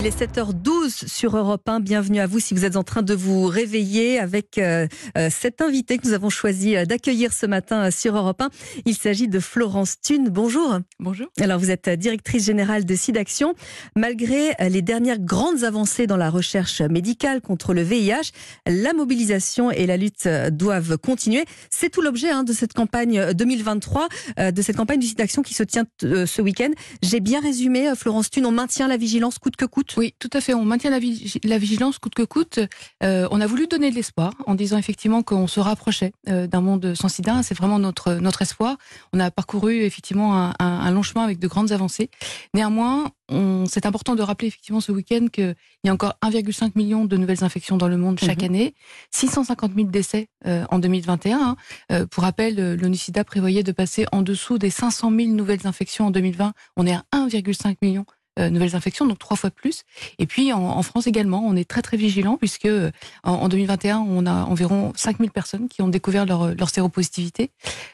Il est 7h12 sur Europe 1. Bienvenue à vous si vous êtes en train de vous réveiller avec euh, euh, cet invité que nous avons choisi euh, d'accueillir ce matin sur Europe 1. Il s'agit de Florence Thune. Bonjour. Bonjour. Alors vous êtes directrice générale de SIDAction. Malgré les dernières grandes avancées dans la recherche médicale contre le VIH, la mobilisation et la lutte doivent continuer. C'est tout l'objet hein, de cette campagne 2023, de cette campagne du SIDAction qui se tient ce week-end. J'ai bien résumé, Florence Thune, on maintient la vigilance coûte que coûte oui, tout à fait. On maintient la, vigilance coûte que coûte. Euh, on a voulu donner de l'espoir en disant effectivement qu'on se rapprochait euh, d'un monde sans sida. C'est vraiment notre, notre espoir. On a parcouru effectivement un, long chemin avec de grandes avancées. Néanmoins, c'est important de rappeler effectivement ce week-end qu'il y a encore 1,5 million de nouvelles infections dans le monde chaque mhm. année, 650 000 décès euh, en 2021. Hein. pour rappel, l'ONU-SIDA prévoyait de passer en dessous des 500 000 nouvelles infections en 2020. On est à 1,5 million nouvelles infections, donc trois fois plus. Et puis en, France également, on est très très vigilant puisque euh, en, 2021, on a environ 5000 personnes qui ont découvert leur, leur séropositivité,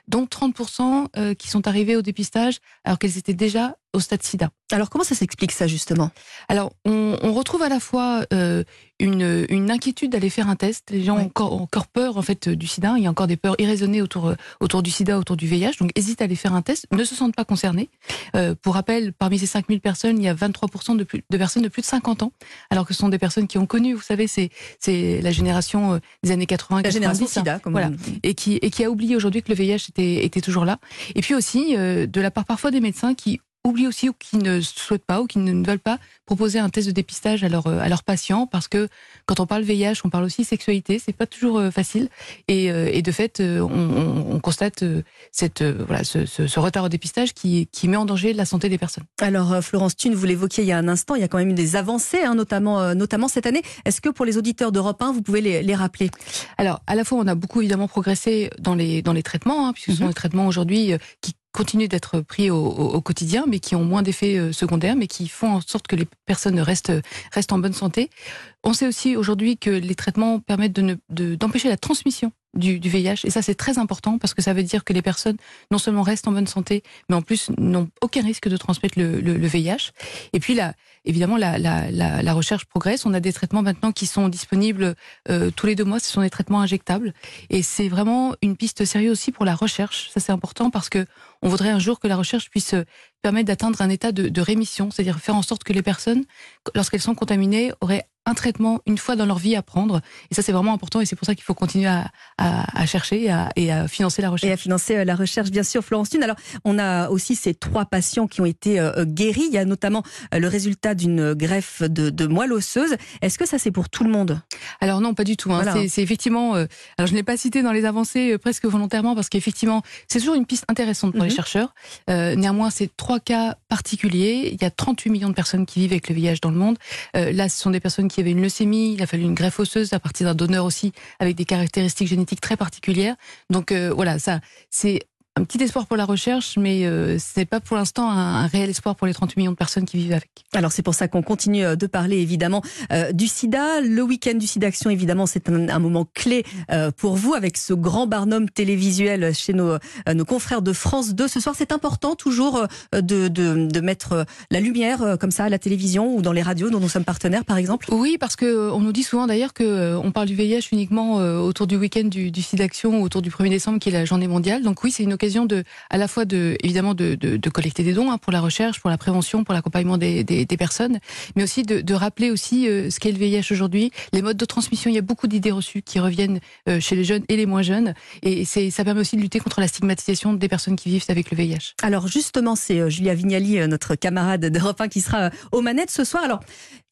dont 30% euh, qui sont arrivées au dépistage alors qu'elles étaient déjà au stade sida. Alors comment ça s'explique ça justement? Alors on, on, retrouve à la fois euh, une, une, inquiétude d'aller faire un test. Les gens ont, encore, encore, peur en fait du sida. Il y a encore des peurs irraisonnées autour autour du sida, autour du VIH. Donc hésitent à aller faire un test, ne se sentent pas concernés. Euh, pour rappel, parmi ces 5000 personnes, il y a 23% de, plus, de personnes de plus de 50 ans, alors que ce sont des personnes qui ont connu, vous savez, c'est c'est la génération euh, des années 80, la génération sida, comme voilà, et qui et qui a oublié aujourd'hui que le VIH était était toujours là. Et puis aussi euh, de la part parfois des médecins qui oublient aussi ou qui ne souhaitent pas ou qui ne veulent pas proposer un test de dépistage à, leur, à leurs patients parce que quand on parle VIH, on parle aussi sexualité, c'est pas toujours euh, facile et, euh, et de fait, euh, on, on, constate cette, voilà, ce, ce, retard au dépistage qui, qui met en danger la santé des personnes. Alors Florence Thune, vous l'évoquiez il y a un instant, il y a quand même eu des avancées, hein, notamment, notamment cette année. Est-ce que pour les auditeurs d'Europe 1, vous pouvez les, les, rappeler? Alors, à la fois, on a beaucoup évidemment progressé dans les, dans les traitements, hein, puisque ce sont mhm. les traitements aujourd'hui qui continuent d'être pris au, quotidien, mais qui ont moins d'effets euh, secondaires, mais qui font en sorte que les personnes restent, restent en bonne santé. On sait aussi aujourd'hui que les traitements permettent d'empêcher de, d'empêcher la transmission du, du, VIH. Et ça, c'est très important parce que ça veut dire que les personnes non seulement restent en bonne santé, mais en plus n'ont aucun risque de transmettre le, le, le VIH. Et puis là, évidemment, la, la, la, la, recherche progresse. On a des traitements maintenant qui sont disponibles euh, tous les deux mois. Ce sont des traitements injectables. Et c'est vraiment une piste sérieuse aussi pour la recherche. Ça, c'est important parce que on voudrait un jour que la recherche puisse permettre d'atteindre un état de, de rémission, c'est-à-dire faire en sorte que les personnes, lorsqu'elles sont contaminées, auraient un traitement une fois dans leur vie à prendre. Et ça, c'est vraiment important et c'est pour ça qu'il faut continuer à, à, à chercher et à, et à, financer la recherche. Et à financer euh, la recherche, bien sûr, Florence Thune. Alors, on a aussi ces trois patients qui ont été euh, guéris. Il y a notamment euh, le résultat d'une greffe de, de, moelle osseuse. Est-ce que ça, c'est pour tout le monde? Alors non, pas du tout. Hein. C'est effectivement... alors, je ne l'ai pas cité dans les avancées presque volontairement parce qu'effectivement, c'est toujours une piste intéressante pour les mhm. chercheurs. néanmoins, c'est trois cas particuliers. Il y a 38 millions de personnes qui vivent avec le VIH dans le monde. là, ce sont des personnes qui avait une leucémie, il a fallu une greffe osseuse à partir d'un donneur aussi avec des caractéristiques génétiques très particulières. Donc euh, voilà, ça c'est un petit espoir pour la recherche, mais euh, ce n'est pas pour l'instant un, réel espoir pour les 38 millions de personnes qui vivent avec. Alors c'est pour ça qu'on continue euh, de parler évidemment euh, du sida. Le week-end du sida action, évidemment, c'est un, moment clé pour vous avec ce grand barnum télévisuel chez nos, nos confrères de France 2. Ce soir, c'est important toujours de, de, de, mettre la lumière comme ça à la télévision ou dans les radios dont nous sommes partenaires, par exemple. Oui, parce que on nous dit souvent d'ailleurs que on parle du VIH uniquement autour du week-end du, du sida action, autour du 1er décembre qui est la journée mondiale. Donc oui, c'est une occasion de, à la fois de, évidemment, de, de, collecter des dons hein, pour la recherche, pour la prévention, pour l'accompagnement des, des, personnes, mais aussi de, de rappeler aussi euh, ce qu'est le VIH aujourd'hui, les modes de transmission. Il y a beaucoup d'idées reçues qui reviennent euh, chez les jeunes et les moins jeunes, et c'est, ça permet aussi de lutter contre la stigmatisation des personnes qui vivent avec le VIH. Alors justement, c'est euh, Julia Vignali, notre camarade d'Europe 1, qui sera aux manettes ce soir. Alors,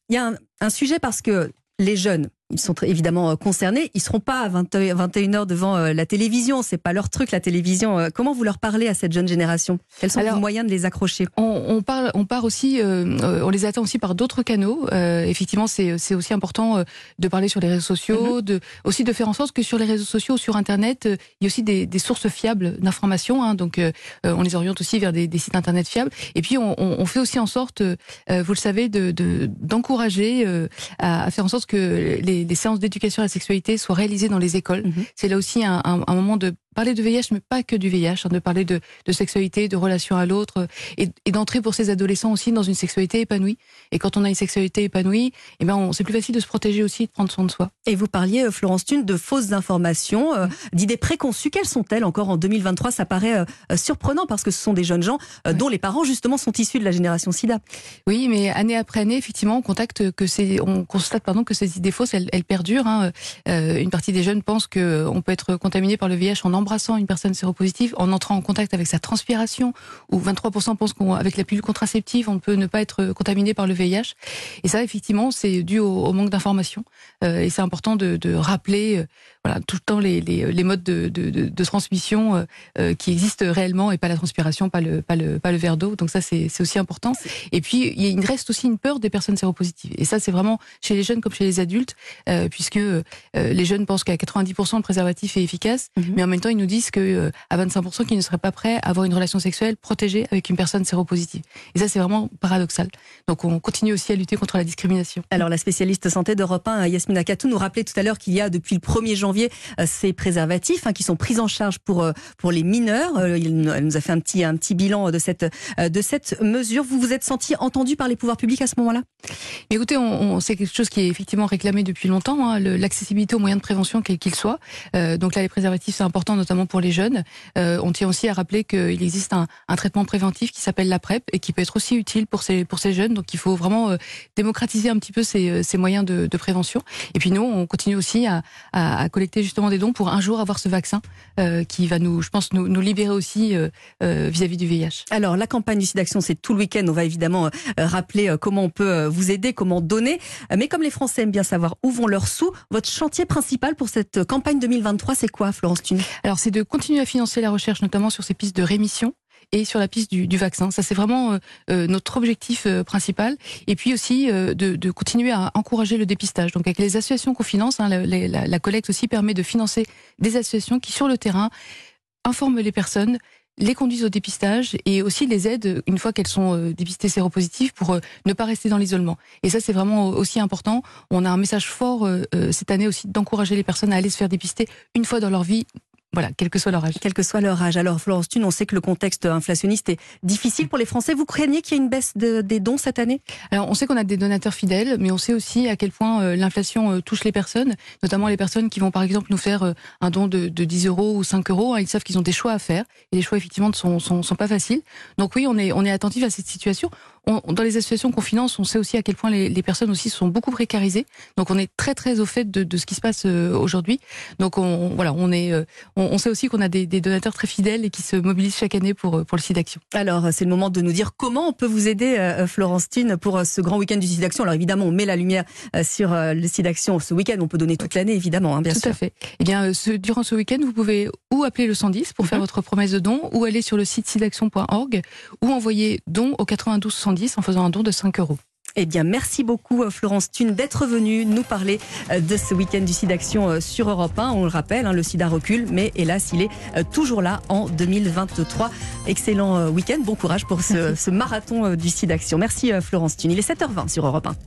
il y a un, un sujet parce que les jeunes, ils sont évidemment euh, concernés. Ils seront pas à 21h devant euh, la télévision. C'est pas leur truc, la télévision. Euh, comment vous leur parlez à cette jeune génération? Quels sont les moyens de les accrocher? on, parle, on part aussi, on les attend aussi par d'autres canaux. effectivement, c'est aussi important de parler sur les réseaux sociaux, mhm. de, aussi de faire en sorte que sur les réseaux sociaux, sur Internet, il y a aussi des, sources fiables d'informations. Hein, donc, on les oriente aussi vers des, sites Internet fiables. Et puis, on, fait aussi en sorte, vous le savez, d'encourager de, à, à, faire en sorte que les des, séances d'éducation à la sexualité soient réalisées dans les écoles. Mhm. C'est là aussi un, un, moment de parler de VIH, mais pas que du VIH, hein, de parler de, de, sexualité, de relation à l'autre, et, et d'entrer pour ces adolescents aussi dans une sexualité épanouie. Et quand on a une sexualité épanouie, eh ben, c'est plus facile de se protéger aussi, de prendre soin de soi. Et vous parliez, Florence Thune, de fausses informations, d'idées préconçues. Quelles sont-elles encore en 2023 Ça paraît surprenant parce que ce sont des jeunes gens dont les parents justement sont issus de la génération SIDA. Oui, mais année après année, effectivement, on contacte que c'est, on constate pardon que ces idées fausses, elles, elles perdurent. Hein. Euh, une partie des jeunes pensent que on peut être contaminé par le VIH en embrassant une personne séropositive, en entrant en contact avec sa transpiration, ou 23% pensent qu'avec la pilule contraceptive, on peut ne pas être contaminé par le VIH. Et ça, effectivement, c'est dû au, manque d'information. Euh, et c'est important de, de rappeler, euh, voilà, tout le temps les, les, les modes de, de, de transmission euh, euh, qui existent réellement et pas la transpiration, pas le, pas le, pas le verre d'eau. Donc ça, c'est aussi important. Et puis, il reste aussi une peur des personnes séropositives. Et ça, c'est vraiment chez les jeunes comme chez les adultes, puisque les jeunes pensent qu'à 90% le préservatif est efficace, mhm. mais en même temps, ils nous disent que euh, à 25% qu'ils ne seraient pas prêts à avoir une relation sexuelle protégée avec une personne séropositive. Et ça, c'est vraiment paradoxal. Donc, on continue aussi à lutter contre la discrimination. Alors, la spécialiste santé d'Europe 1, Yasmina Katou, nous rappelait tout à l'heure qu'il y a depuis le 1er janvier ces préservatifs hein, qui sont pris en charge pour pour les mineurs. Elle nous a fait un petit un petit bilan de cette de cette mesure. Vous vous êtes senti entendu par les pouvoirs publics à ce moment-là? Écoutez, on, c'est quelque chose qui est effectivement réclamé depuis longtemps, hein, l'accessibilité aux moyens de prévention, quels qu'ils soient. Euh, donc là, les préservatifs, c'est important, notamment pour les jeunes. Euh, on tient aussi à rappeler qu'il existe un, un, traitement préventif qui s'appelle la PrEP et qui peut être aussi utile pour ces, pour ces jeunes. Donc il faut vraiment euh, démocratiser un petit peu ces, euh, ces moyens de, de, prévention. Et puis nous, on continue aussi à, à, à, collecter justement des dons pour un jour avoir ce vaccin euh, qui va nous, je pense, nous, nous libérer aussi vis-à-vis -vis du VIH. Alors la campagne du SIDAction, c'est tout le week-end. On va évidemment rappeler comment on peut vous aider, comment donner. Mais comme les Français aiment bien savoir où vont leurs sous, votre chantier principal pour cette campagne 2023, c'est quoi, Florence Thune? Alors, c'est de continuer à financer la recherche, notamment sur ces pistes de rémission et sur la piste du, vaccin. Ça, c'est vraiment euh, euh notre objectif euh, principal. Et puis aussi de, continuer à encourager le dépistage. Donc avec les associations qu'on finance, hein, la, collecte aussi permet de financer des associations qui, sur le terrain, informent les personnes les conduisent au dépistage et aussi les aident une fois qu'elles sont dépistées séropositives pour ne pas rester dans l'isolement. Et ça, c'est vraiment aussi important. On a un message fort cette année aussi d'encourager les personnes à aller se faire dépister une fois dans leur vie, voilà, quel que soit leur âge. Quel que soit leur âge. Alors, Florence Thune, on sait que le contexte inflationniste est difficile pour les Français. Vous craignez qu'il y ait une baisse de, des dons cette année? Alors, on sait qu'on a des donateurs fidèles, mais on sait aussi à quel point euh, l'inflation euh, touche les personnes, notamment les personnes qui vont, par exemple, nous faire euh, un don de, de 10 euros ou 5 euros. Ils savent qu'ils ont des choix à faire, et les choix, effectivement, ne sont, sont, sont, pas faciles. Donc oui, on est, on est attentif à cette situation. On, dans les associations qu'on finance, on sait aussi à quel point les, les, personnes aussi sont beaucoup précarisées. Donc on est très très au fait de, de ce qui se passe aujourd'hui. Donc on, voilà, on est, on, on sait aussi qu'on a des des, donateurs très fidèles et qui se mobilisent chaque année pour, pour le SIDAction. Alors, c'est le moment de nous dire comment on peut vous aider, euh, Florence pour euh, ce grand week-end du SIDAction. Alors, évidemment, on met la lumière euh, sur le SIDAction ce week-end. On peut donner toute l'année, évidemment, hein, bien Tout sûr. à fait. Eh bien, ce, durant ce week-end, vous pouvez ou appeler le 110 pour faire mhm. votre promesse de don, ou aller sur le site sidaction.org, ou envoyer don au 92 110 en faisant un don de 5 euros. Eh bien, merci beaucoup euh, Florence Thune d'être venue nous parler euh, de ce week-end du SIDAction euh, sur Europe 1. On le rappelle, hein, le SIDA recule, mais hélas, il est toujours là en 2023. Excellent week-end, bon courage pour ce, ce marathon du SIDAction. Merci Florence Thune. Il est 7h20 sur Europe 1.